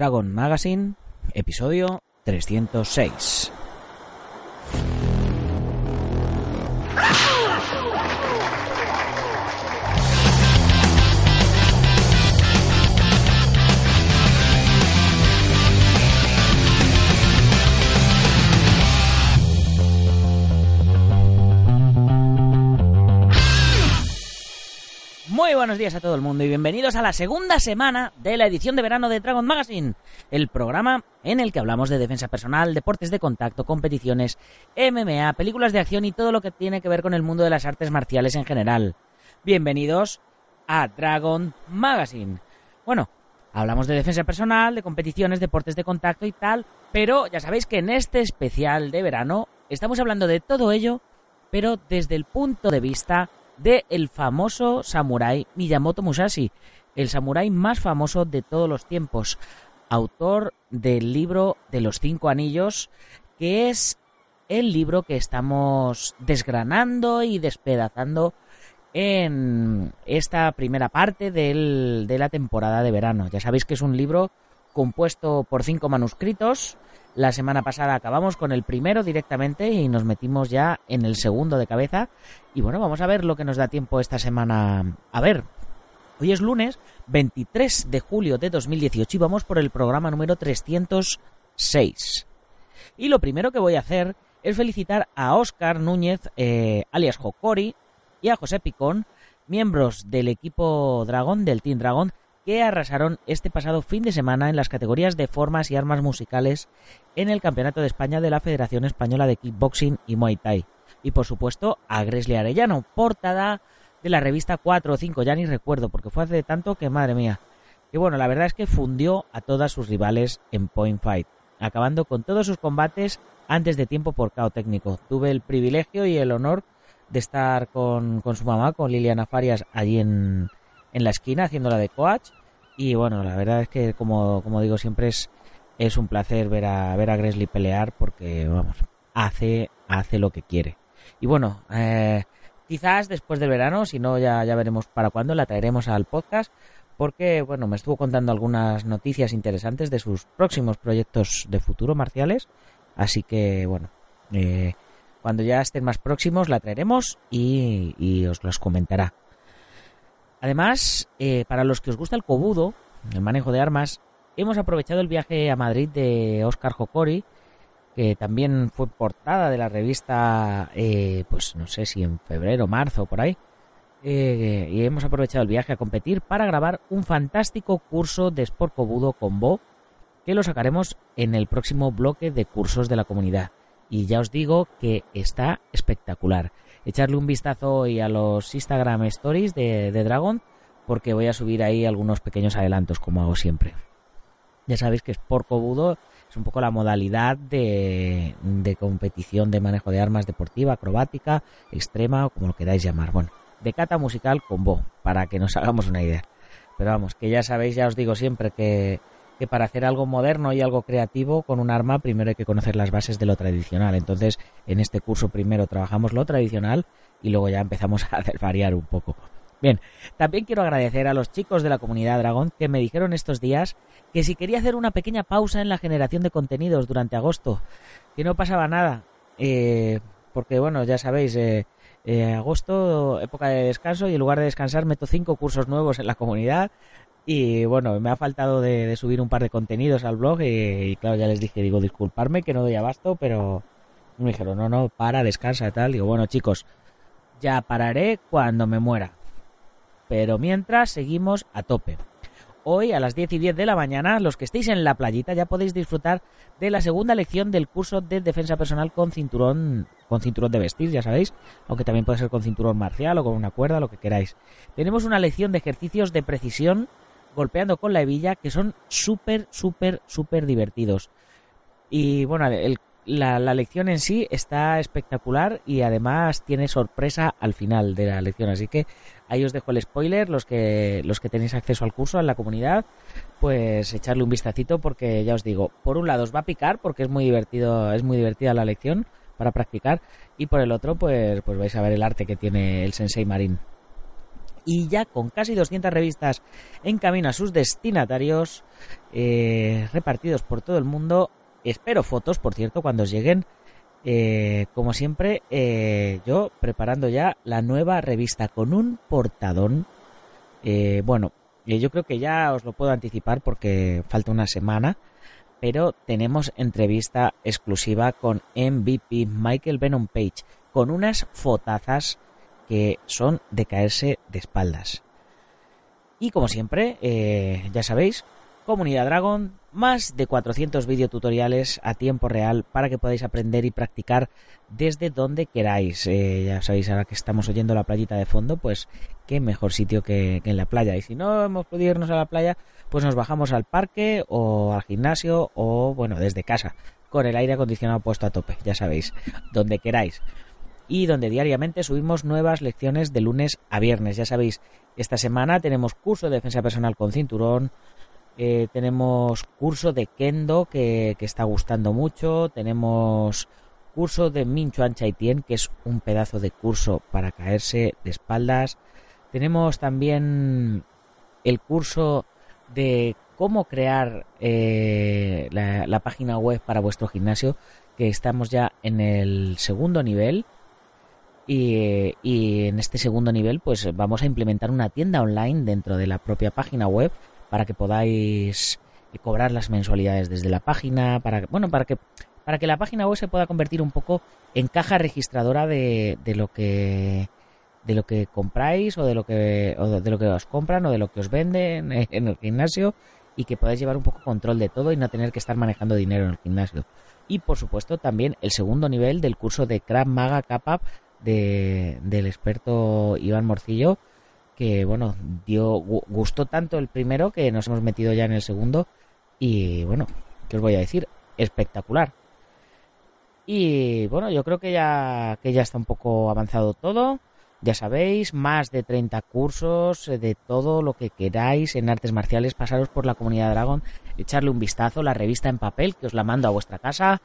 Dragon Magazine, episodio 306. Buenos días a todo el mundo y bienvenidos a la segunda semana de la edición de verano de Dragon Magazine, el programa en el que hablamos de defensa personal, deportes de contacto, competiciones, MMA, películas de acción y todo lo que tiene que ver con el mundo de las artes marciales en general. Bienvenidos a Dragon Magazine. Bueno, hablamos de defensa personal, de competiciones, deportes de contacto y tal, pero ya sabéis que en este especial de verano estamos hablando de todo ello, pero desde el punto de vista de el famoso samurái Miyamoto Musashi, el samurái más famoso de todos los tiempos, autor del libro de los cinco anillos, que es el libro que estamos desgranando y despedazando en esta primera parte del, de la temporada de verano. Ya sabéis que es un libro compuesto por cinco manuscritos, la semana pasada acabamos con el primero directamente y nos metimos ya en el segundo de cabeza. Y bueno, vamos a ver lo que nos da tiempo esta semana. A ver, hoy es lunes 23 de julio de 2018 y vamos por el programa número 306. Y lo primero que voy a hacer es felicitar a Óscar Núñez, eh, alias Jocori, y a José Picón, miembros del equipo Dragón, del Team Dragón, que arrasaron este pasado fin de semana en las categorías de formas y armas musicales en el Campeonato de España de la Federación Española de Kickboxing y Muay Thai. Y por supuesto a Gresley Arellano, portada de la revista 4 o 5, ya ni recuerdo porque fue hace tanto que madre mía. Y bueno, la verdad es que fundió a todas sus rivales en Point Fight, acabando con todos sus combates antes de tiempo por cao técnico. Tuve el privilegio y el honor de estar con, con su mamá, con Liliana Farias, allí en, en la esquina haciéndola de coach. Y bueno, la verdad es que como, como digo siempre es, es un placer ver a, ver a Gresley pelear porque, vamos, hace, hace lo que quiere. Y bueno, eh, quizás después del verano, si no ya, ya veremos para cuándo, la traeremos al podcast porque, bueno, me estuvo contando algunas noticias interesantes de sus próximos proyectos de futuro marciales. Así que, bueno, eh, cuando ya estén más próximos la traeremos y, y os los comentará. Además, eh, para los que os gusta el cobudo, el manejo de armas, hemos aprovechado el viaje a Madrid de Oscar Jocori, que también fue portada de la revista, eh, pues no sé si en febrero, marzo, por ahí. Eh, y hemos aprovechado el viaje a competir para grabar un fantástico curso de Sport Cobudo con Bo, que lo sacaremos en el próximo bloque de cursos de la comunidad. Y ya os digo que está espectacular echarle un vistazo hoy a los Instagram Stories de, Dragon, porque voy a subir ahí algunos pequeños adelantos, como hago siempre. Ya sabéis que Sport Cobudo es un poco la modalidad de, de competición de manejo de armas deportiva, acrobática, extrema o como lo queráis llamar. Bueno, de cata musical con Bo, para que nos hagamos una idea. Pero vamos, que ya sabéis, ya os digo siempre que que para hacer algo moderno y algo creativo con un arma primero hay que conocer las bases de lo tradicional. Entonces, en este curso primero trabajamos lo tradicional y luego ya empezamos a variar un poco. Bien, también quiero agradecer a los chicos de la comunidad Dragón que me dijeron estos días que si quería hacer una pequeña pausa en la generación de contenidos durante agosto, que no pasaba nada, eh, porque bueno, ya sabéis, eh, eh, agosto, época de descanso, y en lugar de descansar meto cinco cursos nuevos en la comunidad, y bueno, me ha faltado de, subir un par de contenidos al blog y, claro, ya les dije, digo, disculparme que no doy abasto, pero me dijeron, no, no, para, descansa y tal. Digo, bueno chicos, ya pararé cuando me muera. Pero mientras seguimos a tope. Hoy a las 10 y 10 de la mañana, los que estéis en la playita ya podéis disfrutar de la segunda lección del curso de defensa personal con cinturón con cinturón de vestir, ya sabéis, aunque también puede ser con cinturón marcial o con una cuerda, lo que queráis. Tenemos una lección de ejercicios de precisión golpeando con la hebilla que son súper, súper, súper divertidos. Y bueno, la, la, lección en sí está espectacular y además tiene sorpresa al final de la lección. Así que ahí os dejo el spoiler, los que, los que tenéis acceso al curso, en la comunidad, pues echarle un vistacito porque ya os digo, por un lado os va a picar porque es muy divertido, es muy divertida la lección para practicar y por el otro pues, pues vais a ver el arte que tiene el Sensei Marín. Y ya con casi 200 revistas en camino a sus destinatarios eh, repartidos por todo el mundo. Espero fotos, por cierto, cuando lleguen. Eh, como siempre, eh, yo preparando ya la nueva revista con un portadón. bueno, yo creo que ya os lo puedo anticipar porque falta una semana pero tenemos entrevista exclusiva con MVP Michael Venom Page, con unas fotazas que son de caerse de espaldas. Y como siempre, eh, ya sabéis, Comunidad Dragon, más de 400 videotutoriales a tiempo real para que podáis aprender y practicar desde donde queráis. Eh, ya sabéis, ahora que estamos oyendo la playita de fondo, pues qué mejor sitio que, que en la playa. Y si no hemos podido irnos a la playa, pues nos bajamos al parque o al gimnasio o, bueno, desde casa, con el aire acondicionado puesto a tope, ya sabéis, donde queráis. Y donde diariamente subimos nuevas lecciones de lunes a viernes. Ya sabéis, esta semana tenemos curso de defensa personal con cinturón, eh, tenemos curso de kendo que, que, está gustando mucho, tenemos curso de Min Chuan Chai Tien, que es un pedazo de curso para caerse de espaldas. Tenemos también el curso de cómo crear eh, la, página web para vuestro gimnasio, que estamos ya en el segundo nivel. Y, en este segundo nivel, pues vamos a implementar una tienda online dentro de la propia página web para que podáis cobrar las mensualidades desde la página, para bueno, para que para que la página web se pueda convertir un poco en caja registradora de, de lo que de lo que compráis o de lo que de lo que os compran o de lo que os venden en el gimnasio y que podáis llevar un poco control de todo y no tener que estar manejando dinero en el gimnasio. Y por supuesto también el segundo nivel del curso de Krav Maga Kappa de, del experto Iván Morcillo que bueno, dio gustó tanto el primero que nos hemos metido ya en el segundo y bueno, ¿qué os voy a decir? Espectacular. Y bueno, yo creo que ya que ya está un poco avanzado todo. Ya sabéis, más de 30 cursos eh, de todo lo que queráis en artes marciales. Pasaros por la comunidad Dragon, echarle un vistazo, la revista en papel que os la mando a vuestra casa.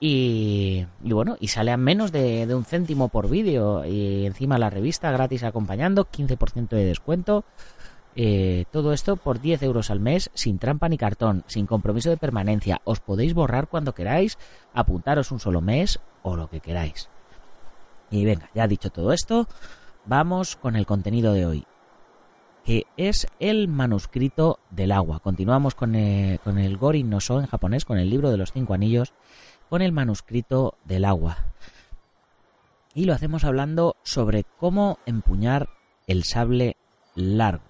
Y, bueno, y sale a menos de, un céntimo por vídeo. Y encima la revista gratis acompañando, 15% de descuento. Eh, todo esto por 10 euros al mes, sin trampa ni cartón, sin compromiso de permanencia. Os podéis borrar cuando queráis, apuntaros un solo mes o lo que queráis. Y venga, ya dicho todo esto, vamos con el contenido de hoy, que es el manuscrito del agua. Continuamos con el, con el Gorin no So en japonés, con el libro de los cinco anillos, con el manuscrito del agua. Y lo hacemos hablando sobre cómo empuñar el sable largo.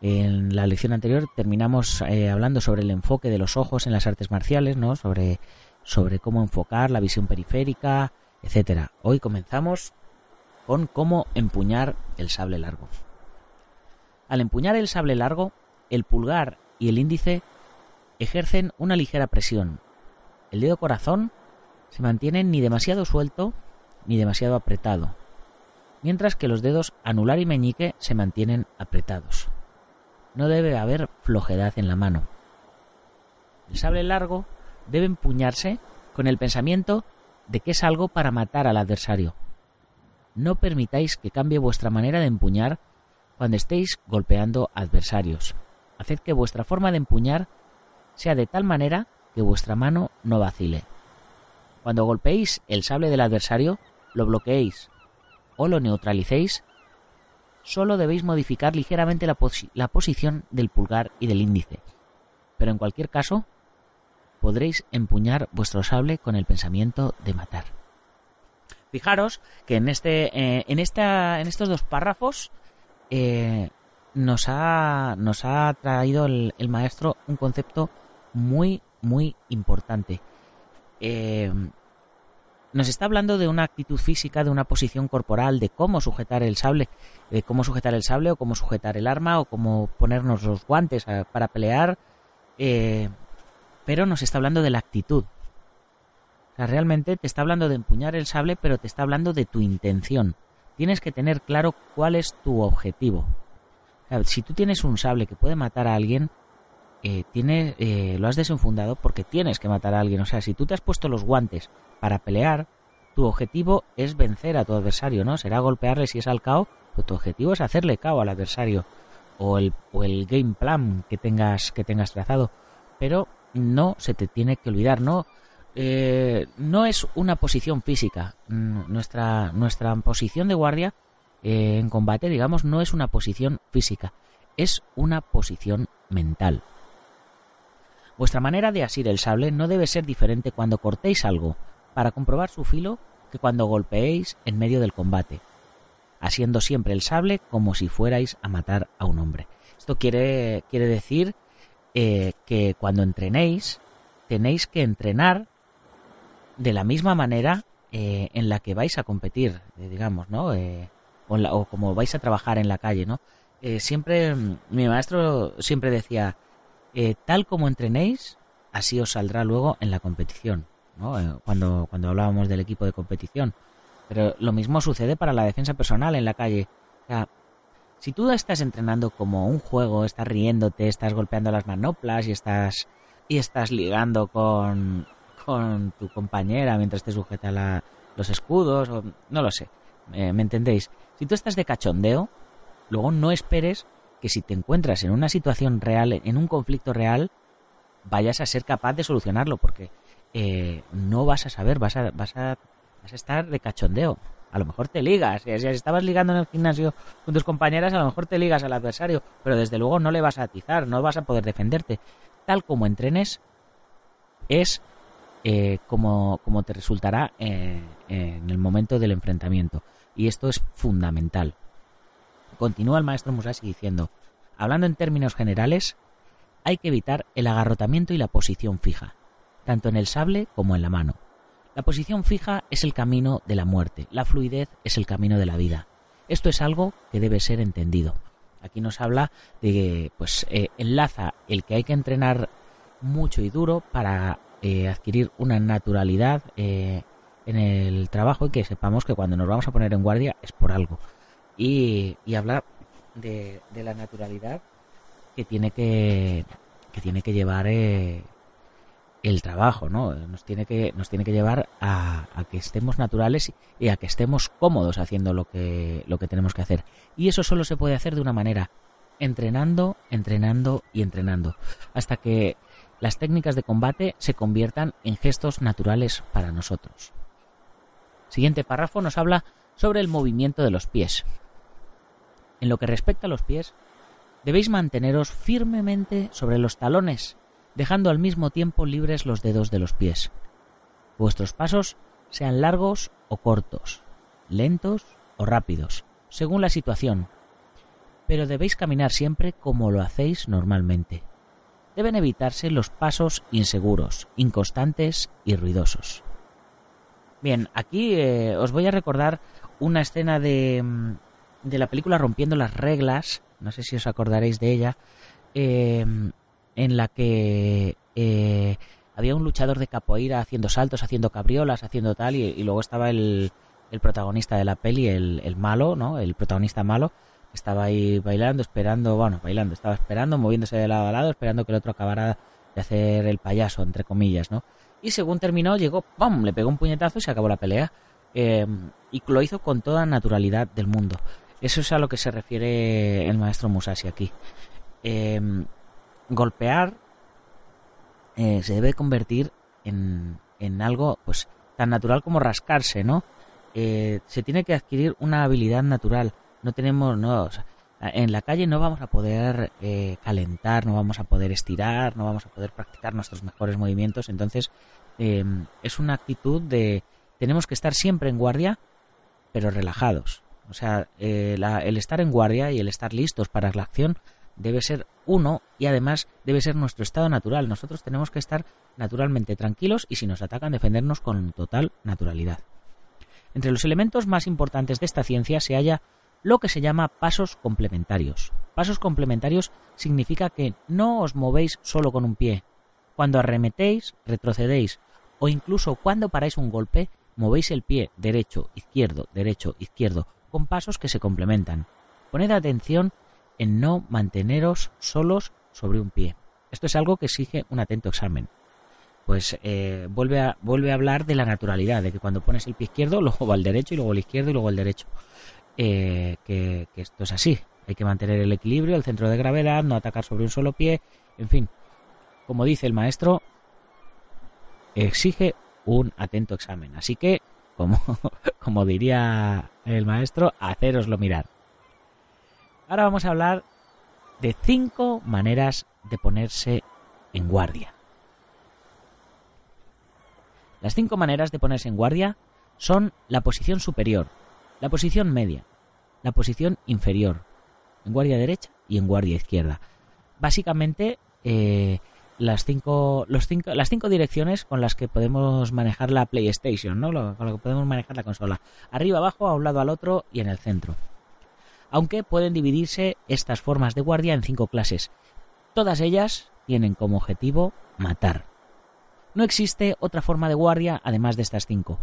En la lección anterior terminamos eh, hablando sobre el enfoque de los ojos en las artes marciales, ¿no? Sobre, sobre cómo enfocar la visión periférica, etcétera. Hoy comenzamos con cómo empuñar el sable largo. Al empuñar el sable largo, el pulgar y el índice ejercen una ligera presión. El dedo corazón se mantiene ni demasiado suelto ni demasiado apretado, mientras que los dedos anular y meñique se mantienen apretados. No debe haber flojedad en la mano. El sable largo debe empuñarse con el pensamiento de que es algo para matar al adversario. No permitáis que cambie vuestra manera de empuñar cuando estéis golpeando adversarios. Haced que vuestra forma de empuñar sea de tal manera que vuestra mano no vacile. Cuando golpeéis el sable del adversario, lo bloqueéis o lo neutralicéis, solo debéis modificar ligeramente la, posición del pulgar y del índice. Pero en cualquier caso, podréis empuñar vuestro sable con el pensamiento de matar. Fijaros que en este, eh, en esta, en estos dos párrafos eh, nos ha, nos ha traído el, maestro un concepto muy, muy importante. Eh, nos está hablando de una actitud física, de una posición corporal, de cómo sujetar el sable, de cómo sujetar el sable o cómo sujetar el arma o cómo ponernos los guantes para pelear pero nos está hablando de la actitud. O sea, realmente te está hablando de empuñar el sable, pero te está hablando de tu intención. Tienes que tener claro cuál es tu objetivo. si tú tienes un sable que puede matar a alguien, eh, eh, lo has desenfundado porque tienes que matar a alguien. O sea, si tú te has puesto los guantes para pelear, tu objetivo es vencer a tu adversario, ¿no? Será golpearle si es al cao pues tu objetivo es hacerle cao al adversario o el, o el game plan que tengas, que tengas trazado. Pero no se te tiene que olvidar, no, eh, no es una posición física. Nuestra, nuestra posición de guardia eh, en combate, digamos, no es una posición física, es una posición mental. Vuestra manera de asir el sable no debe ser diferente cuando cortéis algo para comprobar su filo que cuando golpeéis en medio del combate, asiendo siempre el sable como si fuerais a matar a un hombre. Esto quiere, quiere decir eh, que cuando entrenéis tenéis que entrenar de la misma manera eh, en la que vais a competir, eh, digamos, ¿no? o, o, como vais a trabajar en la calle, ¿no? siempre, mi maestro siempre decía, tal como entrenéis, así os saldrá luego en la competición, ¿no? cuando, cuando hablábamos del equipo de competición. Pero lo mismo sucede para la defensa personal en la calle. O sea, si tú estás entrenando como un juego, estás riéndote, estás golpeando las manoplas y estás y estás ligando con, con tu compañera mientras te sujeta la, los escudos, o, no lo sé, eh, ¿me entendéis? Si tú estás de cachondeo, luego no esperes que si te encuentras en una situación real, en un conflicto real, vayas a ser capaz de solucionarlo, porque eh, no vas a saber, vas a, vas a, vas a estar de cachondeo. A lo mejor te ligas. Si estabas ligando en el gimnasio con tus compañeras, a lo mejor te ligas al adversario, pero desde luego no le vas a atizar, no vas a poder defenderte. Tal como entrenes, es eh, como, te resultará eh, en el momento del enfrentamiento. Y esto es fundamental. Continúa el maestro Musashi diciendo, hablando en términos generales, hay que evitar el agarrotamiento y la posición fija, tanto en el sable como en la mano. La posición fija es el camino de la muerte, la fluidez es el camino de la vida. Esto es algo que debe ser entendido. Aquí nos habla de que pues eh, enlaza el que hay que entrenar mucho y duro para eh, adquirir una naturalidad eh, en el trabajo y que sepamos que cuando nos vamos a poner en guardia es por algo. Y, hablar de, la naturalidad que tiene que, que tiene que llevar el trabajo, ¿no? Nos tiene que, nos tiene que llevar a, que estemos naturales y a que estemos cómodos haciendo lo que, lo que tenemos que hacer. Y eso solo se puede hacer de una manera, entrenando, entrenando y entrenando, hasta que las técnicas de combate se conviertan en gestos naturales para nosotros. Siguiente párrafo nos habla sobre el movimiento de los pies. En lo que respecta a los pies, debéis manteneros firmemente sobre los talones dejando al mismo tiempo libres los dedos de los pies. Vuestros pasos sean largos o cortos, lentos o rápidos, según la situación, pero debéis caminar siempre como lo hacéis normalmente. Deben evitarse los pasos inseguros, inconstantes y ruidosos. Bien, aquí eh, os voy a recordar una escena de, mm, de la película Rompiendo las Reglas, no sé si os acordaréis de ella, eh, en la que eh, había un luchador de capoeira haciendo saltos, haciendo cabriolas, haciendo tal, y, luego estaba el, el, protagonista de la peli, el, el, malo, ¿no? El protagonista malo, que estaba ahí bailando, esperando, bueno, bailando, estaba esperando, moviéndose de lado a lado, esperando que el otro acabara de hacer el payaso, entre comillas, ¿no? Y según terminó, llegó, ¡pum!, le pegó un puñetazo y se acabó la pelea. Eh, y lo hizo con toda naturalidad del mundo. Eso es a lo que se refiere el maestro Musashi aquí. Eh, golpear eh, se debe convertir en, en, algo pues tan natural como rascarse, ¿no? Eh, se tiene que adquirir una habilidad natural. No tenemos, no, en la calle no vamos a poder eh, calentar, no vamos a poder estirar, no vamos a poder practicar nuestros mejores movimientos. Entonces em, es una actitud de tenemos que estar siempre en guardia, pero relajados. O sea, el estar en guardia y el estar listos para la acción debe ser uno y además debe ser nuestro estado natural. Nosotros tenemos que estar naturalmente tranquilos y si nos atacan defendernos con total naturalidad. Entre los elementos más importantes de esta ciencia se halla lo que se llama pasos complementarios. Pasos complementarios significa que no os movéis solo con un pie. Cuando arremetéis, retrocedéis o incluso cuando paráis un golpe, movéis el pie derecho, izquierdo, derecho, izquierdo, con pasos que se complementan. Poned atención en no manteneros solos sobre un pie. Esto es algo que exige un atento examen. Pues eh, vuelve, a, vuelve a hablar de la naturalidad, de que cuando pones el pie izquierdo, luego va al derecho y luego el izquierdo y luego el derecho. eh, que esto es así. Hay que mantener el equilibrio, el centro de gravedad, no atacar sobre un solo pie, en fin. Como dice el maestro, exige un atento examen. Así que, como, como diría el maestro, haceroslo mirar. Ahora vamos a hablar de cinco maneras de ponerse en guardia. Las cinco maneras de ponerse en guardia son la posición superior, la posición media, la posición inferior, en guardia derecha y en guardia izquierda. Básicamente, eh, las cinco, los cinco, las cinco direcciones con las que podemos manejar la PlayStation, ¿no? con lo que podemos manejar la consola. Arriba, abajo, a un lado, al otro y en el centro. Aunque pueden dividirse estas formas de guardia en cinco clases. Todas ellas tienen como objetivo matar. No existe otra forma de guardia además de estas cinco.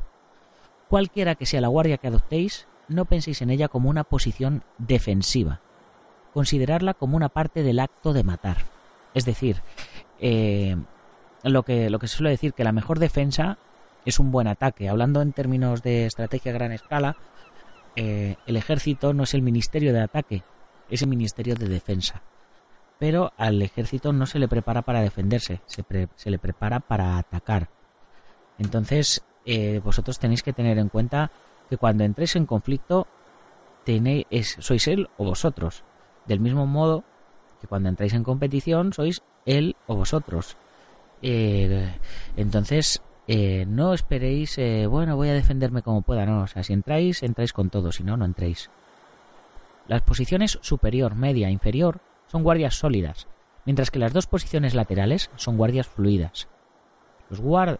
Cualquiera que sea la guardia que adoptéis, no penséis en ella como una posición defensiva. Considerarla como una parte del acto de matar. Es decir, eh, lo, que, lo que se suele decir que la mejor defensa es un buen ataque. Hablando en términos de estrategia a gran escala, eh, el ejército no es el ministerio de ataque, es el ministerio de defensa. Pero al ejército no se le prepara para defenderse, se, se le prepara para atacar. Entonces, eh, vosotros tenéis que tener en cuenta que cuando entréis en conflicto, sois él o vosotros. Del mismo modo que cuando entráis en competición, sois él o vosotros. Eh, entonces, eh, no esperéis, eh, bueno, voy a defenderme como pueda, no. O sea, si entráis, entráis con todo, si no, no entréis. Las posiciones superior, media e inferior son guardias sólidas, mientras que las dos posiciones laterales son guardias fluidas.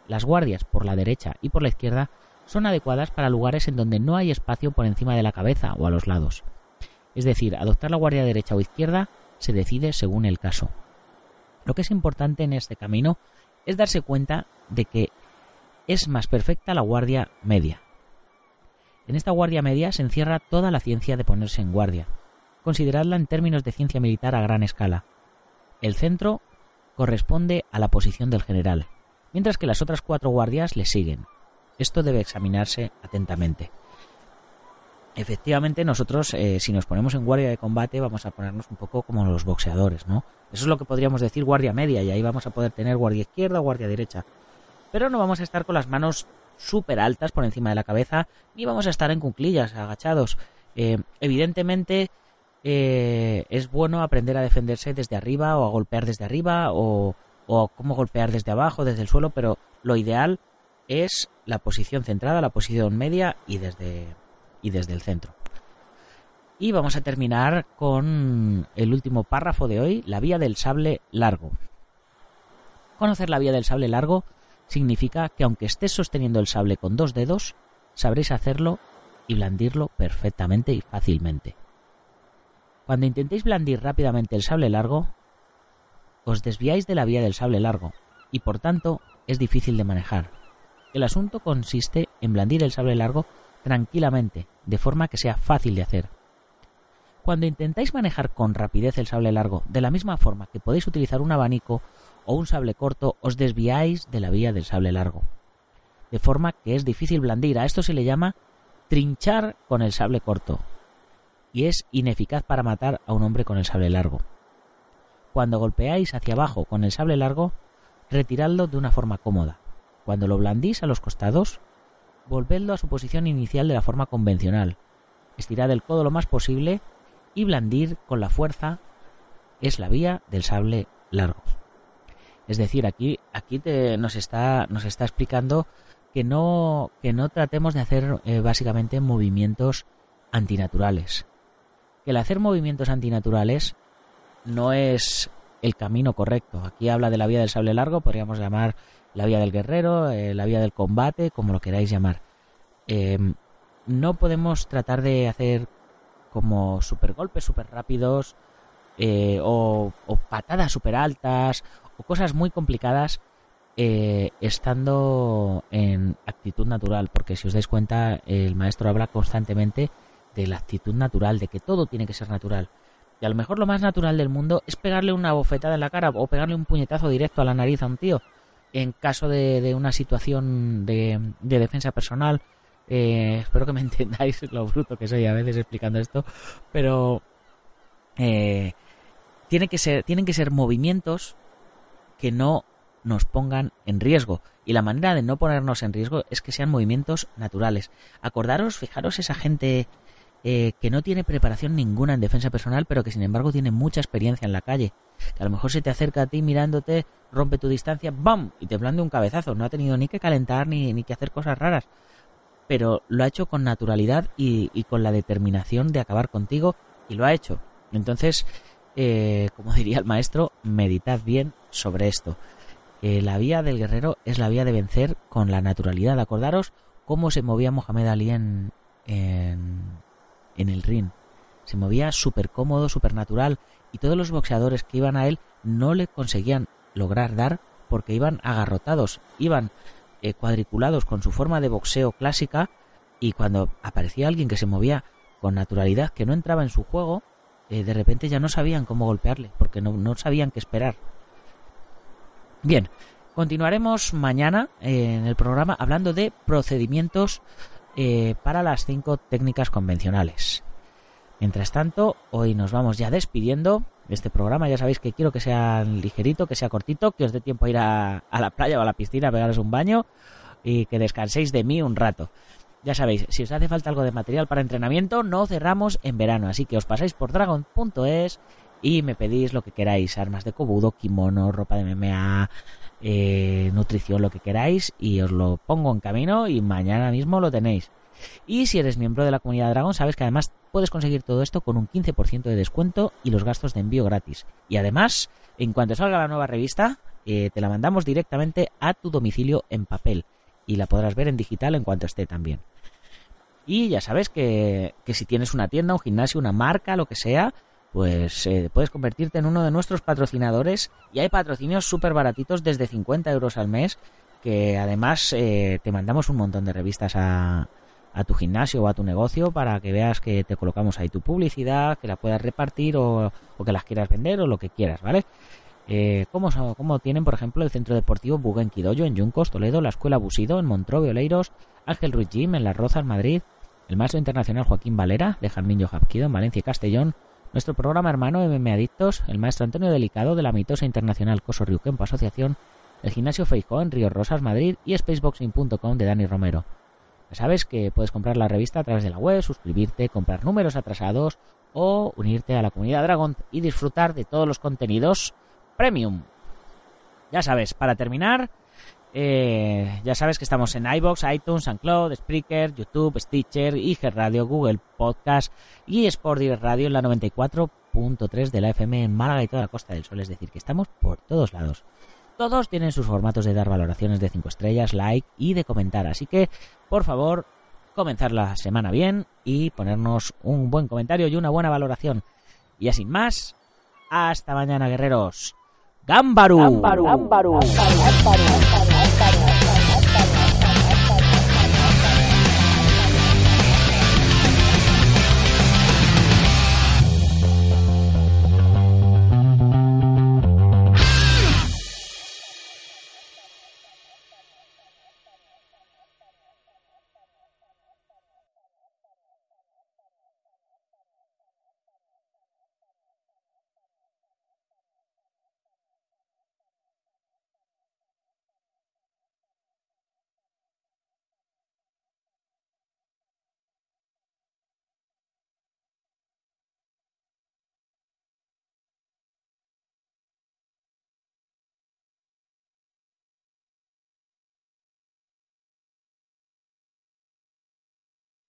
las guardias por la derecha y por la izquierda son adecuadas para lugares en donde no hay espacio por encima de la cabeza o a los lados. Es decir, adoptar la guardia derecha o izquierda se decide según el caso. Lo que es importante en este camino es darse cuenta de que es más perfecta la guardia media. En esta guardia media se encierra toda la ciencia de ponerse en guardia. Consideradla en términos de ciencia militar a gran escala. El centro corresponde a la posición del general, mientras que las otras cuatro guardias le siguen. Esto debe examinarse atentamente. Efectivamente, nosotros, eh, si nos ponemos en guardia de combate, vamos a ponernos un poco como los boxeadores, ¿no? Eso es lo que podríamos decir guardia media, y ahí vamos a poder tener guardia izquierda o guardia derecha. Pero no vamos a estar con las manos súper altas por encima de la cabeza, ni vamos a estar en cunclillas, agachados. Eh, evidentemente, eh, es bueno aprender a defenderse desde arriba o a golpear desde arriba o, o cómo golpear desde abajo, desde el suelo, pero lo ideal es la posición centrada, la posición media y desde y desde el centro. Y vamos a terminar con el último párrafo de hoy, la vía del sable largo. Conocer la vía del sable largo significa que aunque estés sosteniendo el sable con dos dedos, sabréis hacerlo y blandirlo perfectamente y fácilmente. Cuando intentéis blandir rápidamente el sable largo, os desviáis de la vía del sable largo y por tanto es difícil de manejar. El asunto consiste en blandir el sable largo tranquilamente, de forma que sea fácil de hacer. Cuando intentáis manejar con rapidez el sable largo, de la misma forma que podéis utilizar un abanico o un sable corto, os desviáis de la vía del sable largo. De forma que es difícil blandir. A esto se le llama trinchar con el sable corto. Y es ineficaz para matar a un hombre con el sable largo. Cuando golpeáis hacia abajo con el sable largo, retiradlo de una forma cómoda. Cuando lo blandís a los costados, volvedlo a su posición inicial de la forma convencional. Estirad el codo lo más posible y blandir con la fuerza es la vía del sable largo. Es decir, aquí, aquí nos, está, nos está explicando que no, que no tratemos de hacer eh, básicamente movimientos antinaturales. Que el hacer movimientos antinaturales no es el camino correcto. Aquí habla de la vía del sable largo, podríamos llamar la vía del guerrero, eh, la vía del combate, como lo queráis llamar. Em, no podemos tratar de hacer como super golpes super rápidos eh, o, patadas super altas o cosas muy complicadas eh, estando en actitud natural, porque si os dais cuenta, el maestro habla constantemente de la actitud natural, de que todo tiene que ser natural. Y a lo mejor lo más natural del mundo es pegarle una bofetada en la cara o pegarle un puñetazo directo a la nariz a un tío en caso de, una situación de, defensa personal Eh, espero que me entendáis lo bruto que soy a veces explicando esto, pero eh, tienen que ser movimientos que no nos pongan en riesgo. Y la manera de no ponernos en riesgo es que sean movimientos naturales. Acordaros, fijaros esa gente eh, que no tiene preparación ninguna en defensa personal, pero que sin embargo tiene mucha experiencia en la calle. Que a lo mejor se te acerca a ti mirándote, rompe tu distancia, ¡bam! y te blande un cabezazo. No ha tenido ni que calentar ni, ni que hacer cosas raras. Pero lo ha hecho con naturalidad y, con la determinación de acabar contigo y lo ha hecho. Entonces, eh, como diría el maestro, meditad bien sobre esto. Eh, la vía del guerrero es la vía de vencer con la naturalidad. Acordaros cómo se movía Mohamed Ali en, el ring. Se movía súper cómodo, súper natural. Y todos los boxeadores que iban a él no le conseguían lograr dar porque iban agarrotados, iban eh, cuadriculados con su forma de boxeo clásica. Y cuando aparecía alguien que se movía con naturalidad, que no entraba en su juego, eh, de repente ya no sabían cómo golpearle, porque no, no sabían qué esperar. Bien, continuaremos mañana eh, en el programa hablando de procedimientos eh, para las cinco técnicas convencionales. Mientras tanto, hoy nos vamos ya despidiendo de este programa. Ya sabéis que quiero que sea ligerito, que sea cortito, que os dé tiempo a ir a, a la playa o a la piscina a pegaros un baño y que descanséis de mí un rato. Ya sabéis, si os hace falta algo de material para entrenamiento, no cerramos en verano, así que os pasáis por dragon.es y me pedís lo que queráis, armas de cobudo, kimono, ropa de MMA, eh, nutrición, lo que queráis, y os lo pongo en camino y mañana mismo lo tenéis. Y si eres miembro de la comunidad Dragon, sabes que además puedes conseguir todo esto con un 15% de descuento y los gastos de envío gratis. Y además, en cuanto salga la nueva revista, eh, te la mandamos directamente a tu domicilio en papel. Y la podrás ver en digital en cuanto esté también. Y ya sabes que, que si tienes una tienda, un gimnasio, una marca, lo que sea, pues eh, puedes convertirte en uno de nuestros patrocinadores y hay patrocinios súper baratitos desde 50 euros al mes que además eh, te mandamos un montón de revistas a, a, tu gimnasio o a tu negocio para que veas que te colocamos ahí tu publicidad, que la puedas repartir o, o que las quieras vender o lo que quieras, ¿vale? Eh, como tienen, por ejemplo, el Centro Deportivo Buguenquidoyo en Yuncos, Toledo, la Escuela Busido en Montrove, Oleiros, Ángel Ruiz Gym en Las Rozas, Madrid, el Maestro Internacional Joaquín Valera de Jarmín Jojapquido en Valencia y Castellón, nuestro programa hermano MM Adictos, el maestro Antonio Delicado de la Mitosa Internacional Coso Riuquempo Asociación, el Gimnasio Feijó en Río Rosas, Madrid y Spaceboxing.com de Dani Romero. Ya sabes que puedes comprar la revista a través de la web, suscribirte, comprar números atrasados o unirte a la comunidad Dragon y disfrutar de todos los contenidos premium. Ya sabes, para terminar, eh, ya sabes que estamos en iBox, iTunes, SoundCloud, Spreaker, YouTube, Stitcher, IG Radio, Google Podcast y Sport Radio en la 94.3 de la FM en Málaga y toda la Costa del Sol. Es decir, que estamos por todos lados. Todos tienen sus formatos de dar valoraciones de 5 estrellas, like y de comentar. Así que, por favor, comenzar la semana bien y ponernos un buen comentario y una buena valoración. Y así más, hasta mañana, guerreros. Gámbaru. Gámbaru. Gámbaru.